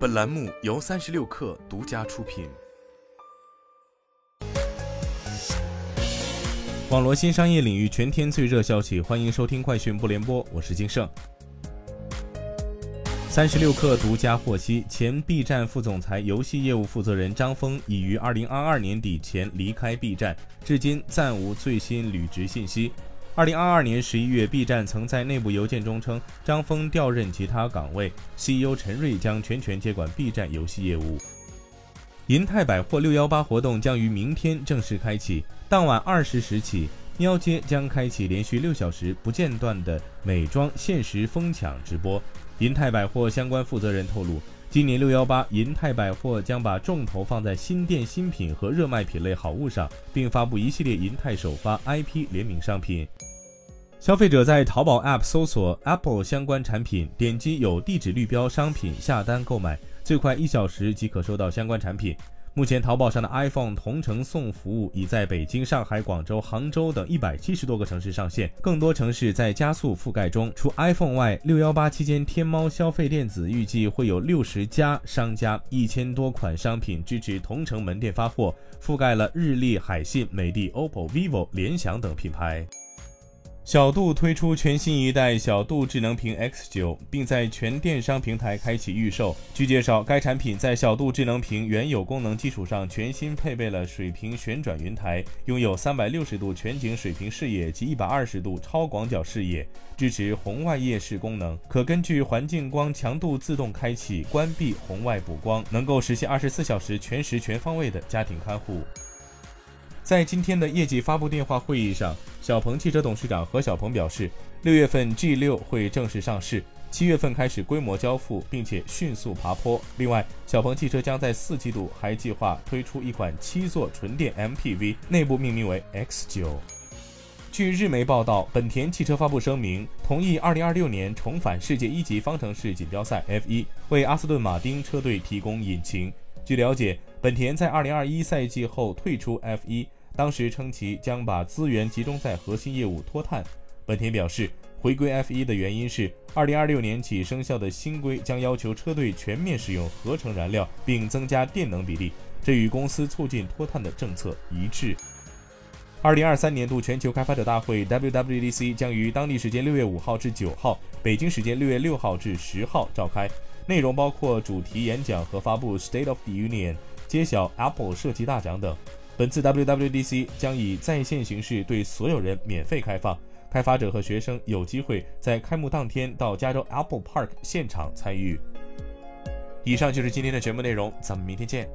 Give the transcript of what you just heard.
本栏目由三十六氪独家出品。网络新商业领域全天最热消息，欢迎收听快讯不联播，我是金盛。三十六氪独家获悉，前 B 站副总裁、游戏业务负责人张峰已于二零二二年底前离开 B 站，至今暂无最新履职信息。二零二二年十一月，B 站曾在内部邮件中称，张峰调任其他岗位，CEO 陈瑞将全权接管 B 站游戏业务。银泰百货六幺八活动将于明天正式开启，当晚二十时起，喵街将开启连续六小时不间断的美妆限时疯抢直播。银泰百货相关负责人透露，今年六幺八，银泰百货将把重头放在新店新品和热卖品类好物上，并发布一系列银泰首发 IP 联名商品。消费者在淘宝 App 搜索 Apple 相关产品，点击有地址绿标商品下单购买，最快一小时即可收到相关产品。目前，淘宝上的 iPhone 同城送服务已在北京、上海、广州、杭州等一百七十多个城市上线，更多城市在加速覆盖中。除 iPhone 外，六幺八期间，天猫消费电子预计会有六十家商家，一千多款商品支持同城门店发货，覆盖了日立、海信、美的、OPPO、vivo、联想等品牌。小度推出全新一代小度智能屏 X9，并在全电商平台开启预售。据介绍，该产品在小度智能屏原有功能基础上，全新配备了水平旋转云台，拥有三百六十度全景水平视野及一百二十度超广角视野，支持红外夜视功能，可根据环境光强度自动开启关闭红外补光，能够实现二十四小时全时全方位的家庭看护。在今天的业绩发布电话会议上，小鹏汽车董事长何小鹏表示，六月份 G6 会正式上市，七月份开始规模交付，并且迅速爬坡。另外，小鹏汽车将在四季度还计划推出一款七座纯电 MPV，内部命名为 X9。据日媒报道，本田汽车发布声明，同意2026年重返世界一级方程式锦标赛 F1，为阿斯顿马丁车队提供引擎。据了解，本田在2021赛季后退出 F1。当时称其将把资源集中在核心业务脱碳。本田表示，回归 F1 的原因是2026年起生效的新规将要求车队全面使用合成燃料，并增加电能比例，这与公司促进脱碳的政策一致。2023年度全球开发者大会 WWDC 将于当地时间6月5号至9号，北京时间6月6号至10号召开，内容包括主题演讲和发布 State of the Union，揭晓 Apple 设计大奖等。本次 WWDC 将以在线形式对所有人免费开放，开发者和学生有机会在开幕当天到加州 Apple Park 现场参与。以上就是今天的全部内容，咱们明天见。